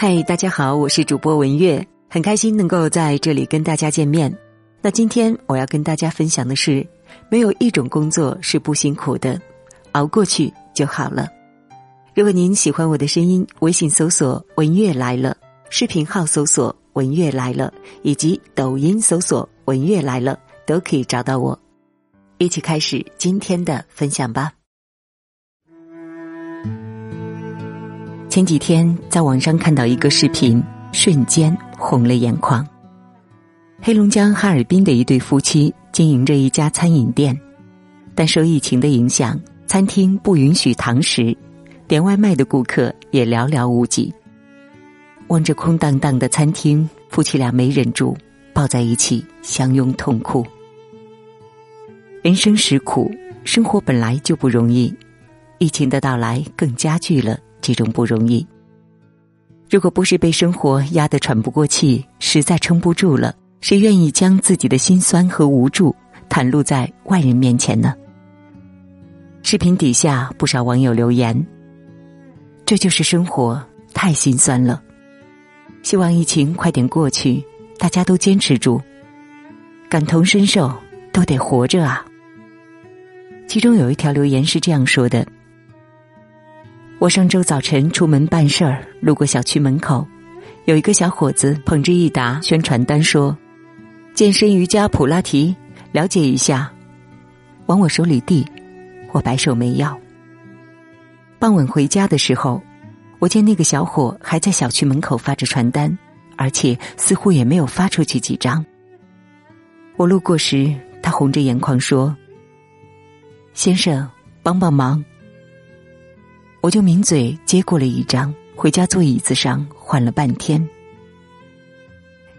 嗨，大家好，我是主播文月，很开心能够在这里跟大家见面。那今天我要跟大家分享的是，没有一种工作是不辛苦的，熬过去就好了。如果您喜欢我的声音，微信搜索“文月来了”，视频号搜索“文月来了”，以及抖音搜索“文月来了”，都可以找到我。一起开始今天的分享吧。前几天在网上看到一个视频，瞬间红了眼眶。黑龙江哈尔滨的一对夫妻经营着一家餐饮店，但受疫情的影响，餐厅不允许堂食，点外卖的顾客也寥寥无几。望着空荡荡的餐厅，夫妻俩没忍住，抱在一起相拥痛哭。人生实苦，生活本来就不容易，疫情的到来更加剧了。这种不容易。如果不是被生活压得喘不过气，实在撑不住了，谁愿意将自己的心酸和无助袒露在外人面前呢？视频底下不少网友留言：“这就是生活，太心酸了。”希望疫情快点过去，大家都坚持住，感同身受，都得活着啊。其中有一条留言是这样说的。我上周早晨出门办事儿，路过小区门口，有一个小伙子捧着一沓宣传单说：“健身、瑜伽、普拉提，了解一下。”往我手里递，我摆手没要。傍晚回家的时候，我见那个小伙还在小区门口发着传单，而且似乎也没有发出去几张。我路过时，他红着眼眶说：“先生，帮帮忙。”我就抿嘴接过了一张，回家坐椅子上缓了半天。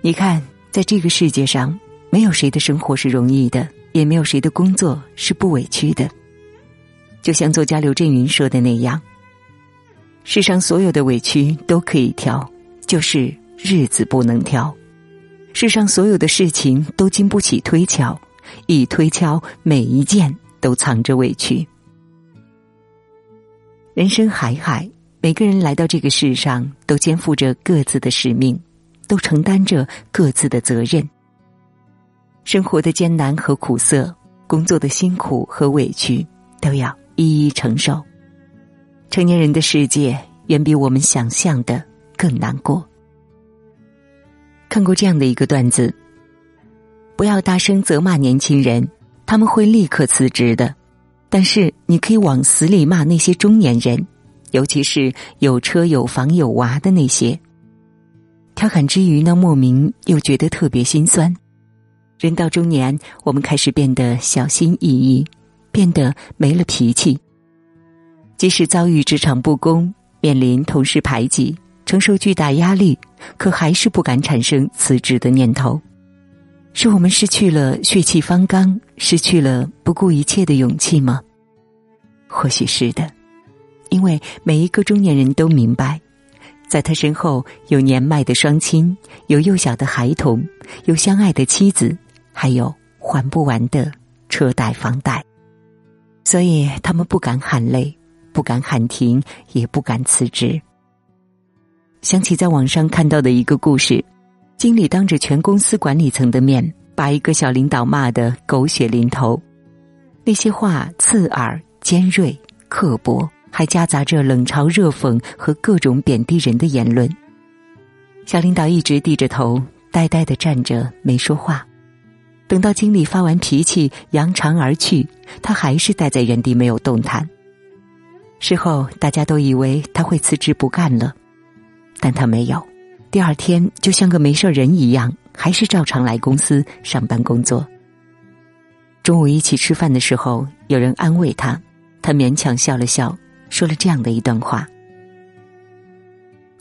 你看，在这个世界上，没有谁的生活是容易的，也没有谁的工作是不委屈的。就像作家刘震云说的那样：“世上所有的委屈都可以挑，就是日子不能挑；世上所有的事情都经不起推敲，一推敲，每一件都藏着委屈。”人生海海，每个人来到这个世上，都肩负着各自的使命，都承担着各自的责任。生活的艰难和苦涩，工作的辛苦和委屈，都要一一承受。成年人的世界，远比我们想象的更难过。看过这样的一个段子：不要大声责骂年轻人，他们会立刻辞职的。但是，你可以往死里骂那些中年人，尤其是有车有房有娃的那些。调侃之余呢，莫名又觉得特别心酸。人到中年，我们开始变得小心翼翼，变得没了脾气。即使遭遇职场不公，面临同事排挤，承受巨大压力，可还是不敢产生辞职的念头。是我们失去了血气方刚，失去了不顾一切的勇气吗？或许是的，因为每一个中年人都明白，在他身后有年迈的双亲，有幼小的孩童，有相爱的妻子，还有还不完的车贷房贷，所以他们不敢喊累，不敢喊停，也不敢辞职。想起在网上看到的一个故事。经理当着全公司管理层的面，把一个小领导骂得狗血淋头，那些话刺耳、尖锐、刻薄，还夹杂着冷嘲热讽和各种贬低人的言论。小领导一直低着头，呆呆的站着，没说话。等到经理发完脾气，扬长而去，他还是待在原地没有动弹。事后大家都以为他会辞职不干了，但他没有。第二天，就像个没事人一样，还是照常来公司上班工作。中午一起吃饭的时候，有人安慰他，他勉强笑了笑，说了这样的一段话：“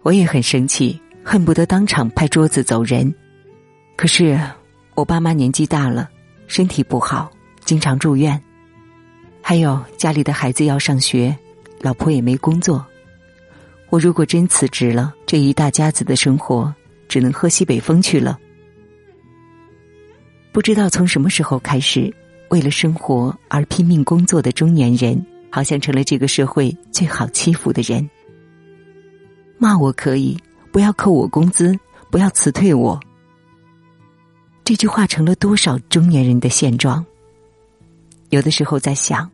我也很生气，恨不得当场拍桌子走人。可是我爸妈年纪大了，身体不好，经常住院，还有家里的孩子要上学，老婆也没工作。”我如果真辞职了，这一大家子的生活只能喝西北风去了。不知道从什么时候开始，为了生活而拼命工作的中年人，好像成了这个社会最好欺负的人。骂我可以，不要扣我工资，不要辞退我。这句话成了多少中年人的现状。有的时候在想，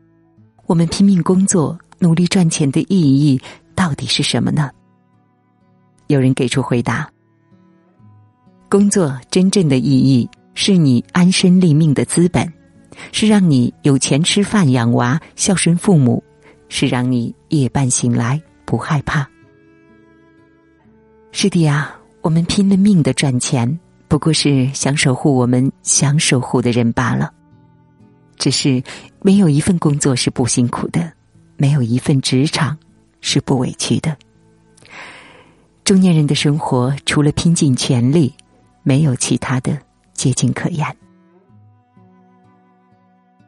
我们拼命工作、努力赚钱的意义到底是什么呢？有人给出回答：工作真正的意义是你安身立命的资本，是让你有钱吃饭、养娃、孝顺父母，是让你夜半醒来不害怕。是的呀，我们拼了命的赚钱。不过是想守护我们想守护的人罢了。只是没有一份工作是不辛苦的，没有一份职场是不委屈的。中年人的生活除了拼尽全力，没有其他的捷径可言。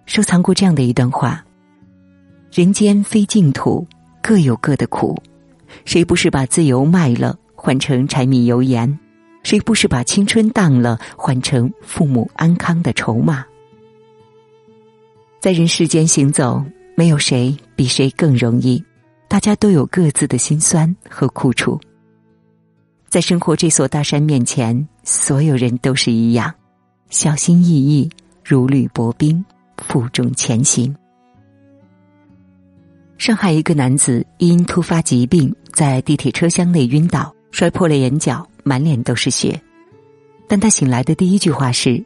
收藏过这样的一段话：人间非净土，各有各的苦。谁不是把自由卖了，换成柴米油盐？谁不是把青春当了，换成父母安康的筹码？在人世间行走，没有谁比谁更容易，大家都有各自的辛酸和苦楚。在生活这所大山面前，所有人都是一样，小心翼翼，如履薄冰，负重前行。上海一个男子因突发疾病，在地铁车厢内晕倒，摔破了眼角。满脸都是血，但他醒来的第一句话是：“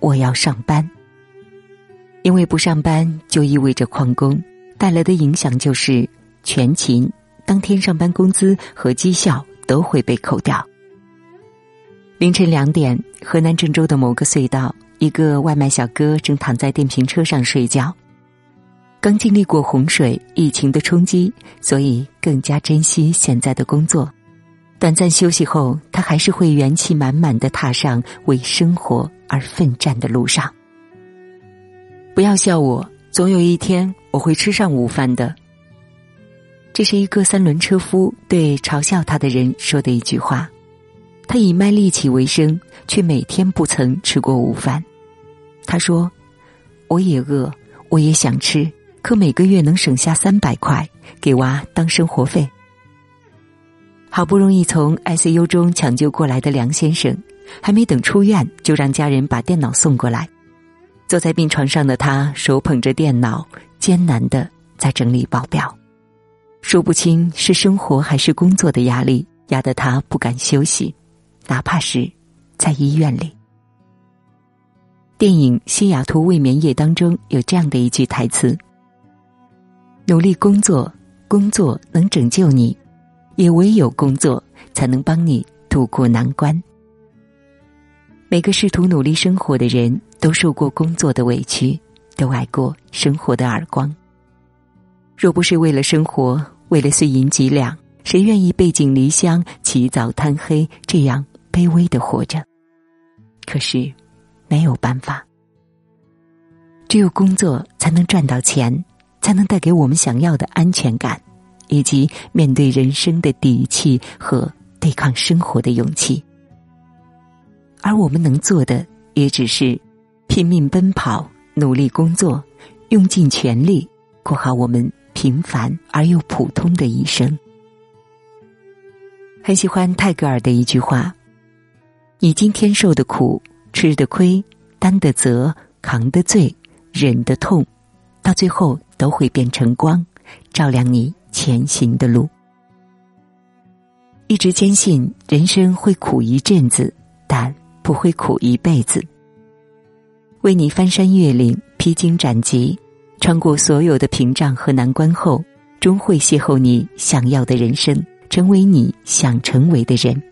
我要上班。”因为不上班就意味着旷工，带来的影响就是全勤，当天上班工资和绩效都会被扣掉。凌晨两点，河南郑州的某个隧道，一个外卖小哥正躺在电瓶车上睡觉。刚经历过洪水、疫情的冲击，所以更加珍惜现在的工作。短暂休息后，他还是会元气满满的踏上为生活而奋战的路上。不要笑我，总有一天我会吃上午饭的。这是一个三轮车夫对嘲笑他的人说的一句话。他以卖力气为生，却每天不曾吃过午饭。他说：“我也饿，我也想吃，可每个月能省下三百块给娃当生活费。”好不容易从 ICU 中抢救过来的梁先生，还没等出院，就让家人把电脑送过来。坐在病床上的他，手捧着电脑，艰难的在整理报表，说不清是生活还是工作的压力压得他不敢休息，哪怕是在医院里。电影《西雅图未眠夜》当中有这样的一句台词：“努力工作，工作能拯救你。”也唯有工作才能帮你渡过难关。每个试图努力生活的人都受过工作的委屈，都挨过生活的耳光。若不是为了生活，为了碎银几两，谁愿意背井离乡、起早贪黑，这样卑微的活着？可是，没有办法。只有工作才能赚到钱，才能带给我们想要的安全感。以及面对人生的底气和对抗生活的勇气，而我们能做的也只是拼命奔跑、努力工作、用尽全力过好我们平凡而又普通的一生。很喜欢泰戈尔的一句话：“你今天受的苦、吃的亏、担的责、扛的罪、忍的痛，到最后都会变成光，照亮你。”前行的路，一直坚信人生会苦一阵子，但不会苦一辈子。为你翻山越岭、披荆斩棘，穿过所有的屏障和难关后，终会邂逅你想要的人生，成为你想成为的人。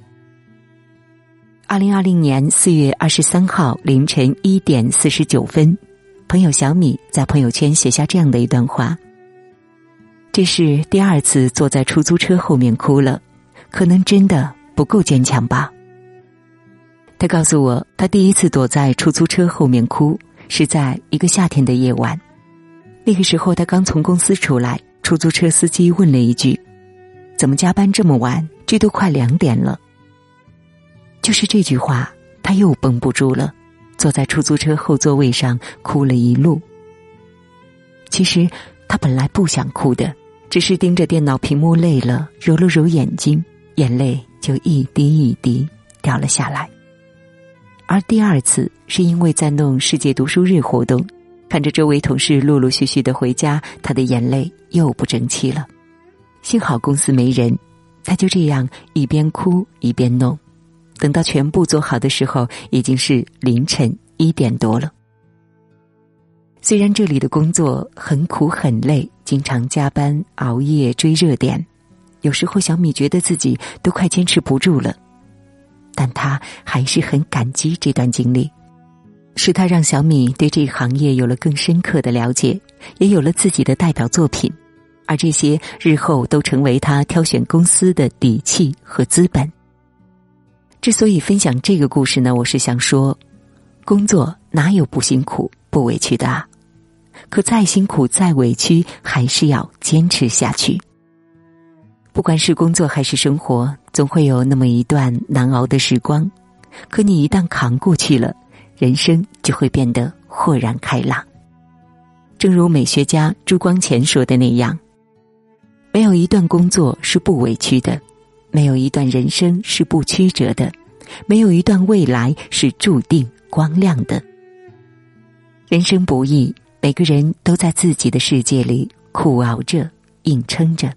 二零二零年四月二十三号凌晨一点四十九分，朋友小米在朋友圈写下这样的一段话。这是第二次坐在出租车后面哭了，可能真的不够坚强吧。他告诉我，他第一次躲在出租车后面哭是在一个夏天的夜晚，那个时候他刚从公司出来，出租车司机问了一句：“怎么加班这么晚？这都快两点了。”就是这句话，他又绷不住了，坐在出租车后座位上哭了一路。其实他本来不想哭的。只是盯着电脑屏幕累了，揉了揉眼睛，眼泪就一滴一滴掉了下来。而第二次是因为在弄世界读书日活动，看着周围同事陆陆续续的回家，他的眼泪又不争气了。幸好公司没人，他就这样一边哭一边弄。等到全部做好的时候，已经是凌晨一点多了。虽然这里的工作很苦很累，经常加班熬夜追热点，有时候小米觉得自己都快坚持不住了，但他还是很感激这段经历，是他让小米对这个行业有了更深刻的了解，也有了自己的代表作品，而这些日后都成为他挑选公司的底气和资本。之所以分享这个故事呢，我是想说，工作哪有不辛苦、不委屈的啊？可再辛苦、再委屈，还是要坚持下去。不管是工作还是生活，总会有那么一段难熬的时光。可你一旦扛过去了，人生就会变得豁然开朗。正如美学家朱光潜说的那样：“没有一段工作是不委屈的。”没有一段人生是不曲折的，没有一段未来是注定光亮的。人生不易，每个人都在自己的世界里苦熬着、硬撑着。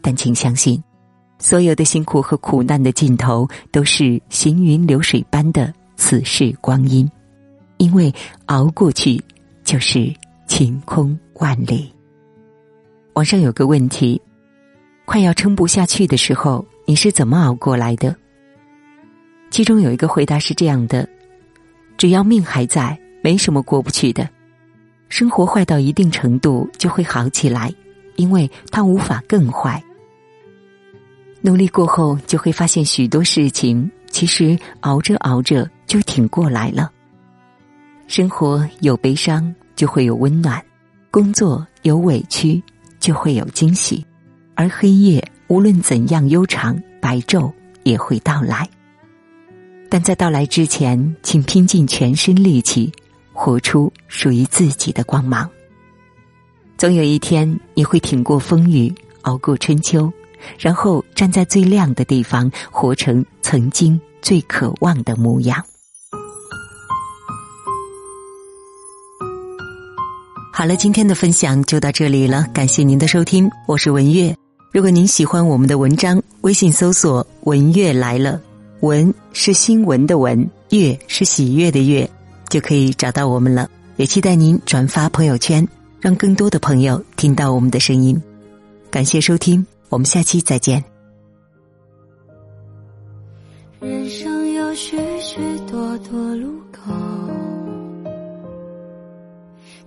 但请相信，所有的辛苦和苦难的尽头都是行云流水般的此世光阴，因为熬过去就是晴空万里。网上有个问题。快要撑不下去的时候，你是怎么熬过来的？其中有一个回答是这样的：只要命还在，没什么过不去的。生活坏到一定程度就会好起来，因为它无法更坏。努力过后，就会发现许多事情其实熬着熬着就挺过来了。生活有悲伤，就会有温暖；工作有委屈，就会有惊喜。而黑夜无论怎样悠长，白昼也会到来。但在到来之前，请拼尽全身力气，活出属于自己的光芒。总有一天，你会挺过风雨，熬过春秋，然后站在最亮的地方，活成曾经最渴望的模样。好了，今天的分享就到这里了，感谢您的收听，我是文月。如果您喜欢我们的文章，微信搜索“文月来了”，文是新闻的文，月是喜悦的月，就可以找到我们了。也期待您转发朋友圈，让更多的朋友听到我们的声音。感谢收听，我们下期再见。人生有许许多多路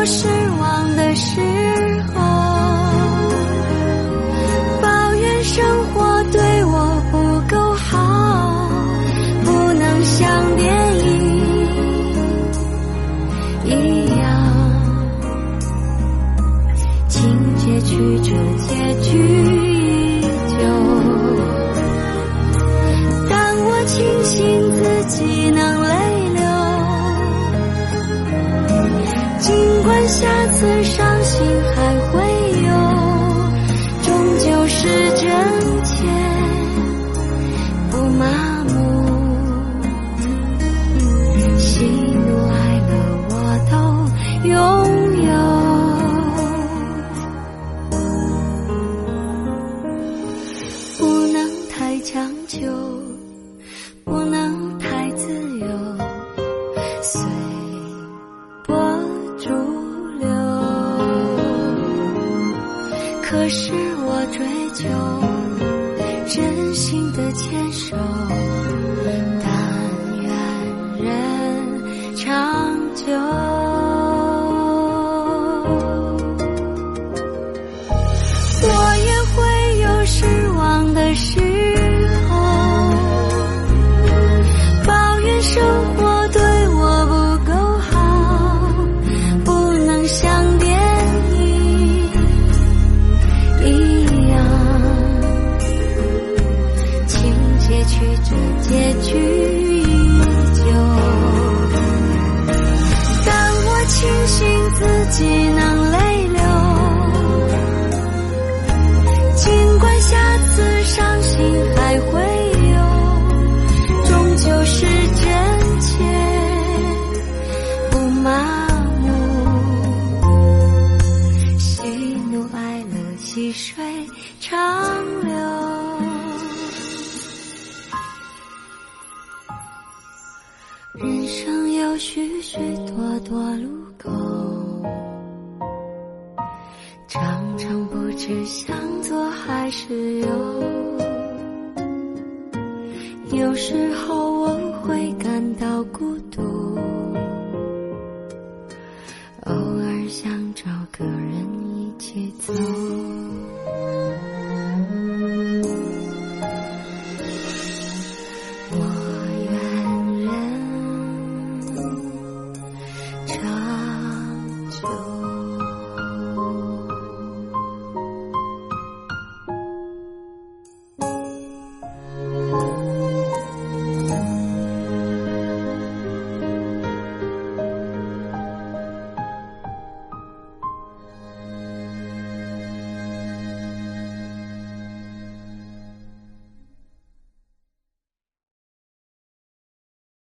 我失望的时候，不管下次伤心还会可是我追求真心的牵手但愿人长久。许许多多路口常常不知向左还是右有时候